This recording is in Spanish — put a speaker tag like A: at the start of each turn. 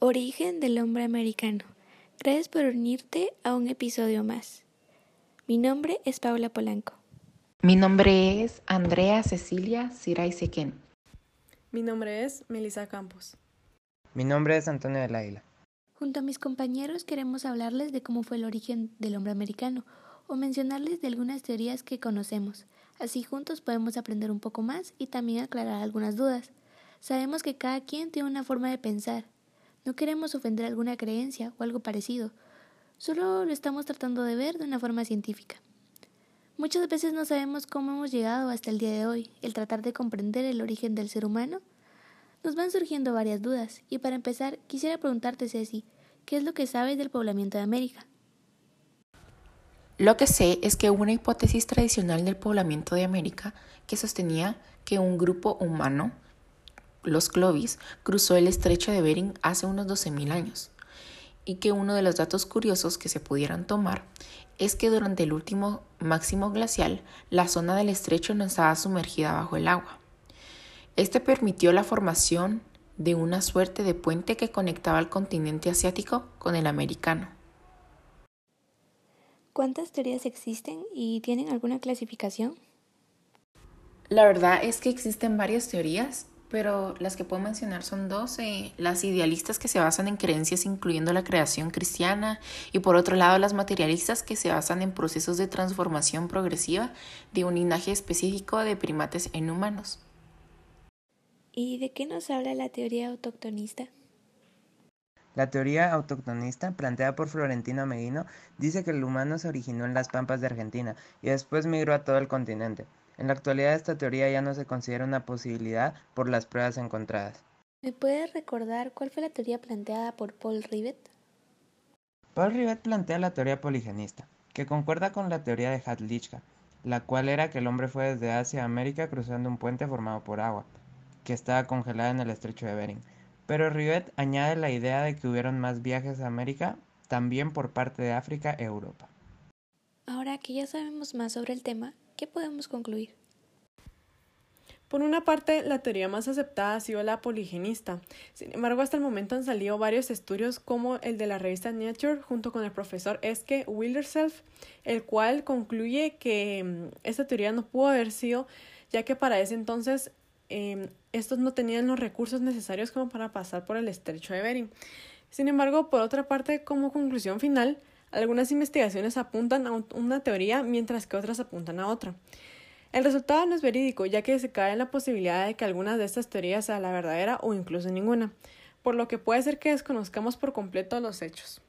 A: Origen del hombre americano. Gracias por unirte a un episodio más. Mi nombre es Paula Polanco.
B: Mi nombre es Andrea Cecilia Siray Sequén.
C: Mi nombre es Melissa Campos.
D: Mi nombre es Antonio del Águila.
A: Junto a mis compañeros queremos hablarles de cómo fue el origen del hombre americano o mencionarles de algunas teorías que conocemos. Así juntos podemos aprender un poco más y también aclarar algunas dudas. Sabemos que cada quien tiene una forma de pensar no queremos ofender alguna creencia o algo parecido, solo lo estamos tratando de ver de una forma científica. Muchas veces no sabemos cómo hemos llegado hasta el día de hoy. El tratar de comprender el origen del ser humano nos van surgiendo varias dudas, y para empezar quisiera preguntarte, Ceci, ¿qué es lo que sabes del poblamiento de América?
B: Lo que sé es que una hipótesis tradicional del poblamiento de América que sostenía que un grupo humano los Clovis, cruzó el estrecho de Bering hace unos 12.000 años, y que uno de los datos curiosos que se pudieran tomar es que durante el último máximo glacial la zona del estrecho no estaba sumergida bajo el agua. Este permitió la formación de una suerte de puente que conectaba el continente asiático con el americano.
A: ¿Cuántas teorías existen y tienen alguna clasificación?
B: La verdad es que existen varias teorías pero las que puedo mencionar son dos, eh, las idealistas que se basan en creencias incluyendo la creación cristiana y por otro lado las materialistas que se basan en procesos de transformación progresiva de un linaje específico de primates en humanos.
A: ¿Y de qué nos habla la teoría autoctonista?
D: La teoría autoctonista, planteada por Florentino Meguino, dice que el humano se originó en las pampas de Argentina y después migró a todo el continente. En la actualidad esta teoría ya no se considera una posibilidad por las pruebas encontradas.
A: ¿Me puedes recordar cuál fue la teoría planteada por Paul Rivet?
D: Paul Rivet plantea la teoría poligenista, que concuerda con la teoría de Hadlichka, la cual era que el hombre fue desde Asia a América cruzando un puente formado por agua, que estaba congelada en el estrecho de Bering. Pero Rivet añade la idea de que hubieron más viajes a América, también por parte de África e Europa.
A: Ahora que ya sabemos más sobre el tema, ¿Qué podemos concluir?
C: Por una parte, la teoría más aceptada ha sido la poligenista. Sin embargo, hasta el momento han salido varios estudios como el de la revista Nature junto con el profesor Eske Wilderself, el cual concluye que mm, esta teoría no pudo haber sido, ya que para ese entonces em, estos no tenían los recursos necesarios como para pasar por el estrecho de Bering. Sin embargo, por otra parte, como conclusión final, algunas investigaciones apuntan a una teoría mientras que otras apuntan a otra. El resultado no es verídico, ya que se cae en la posibilidad de que alguna de estas teorías sea la verdadera o incluso ninguna, por lo que puede ser que desconozcamos por completo los hechos.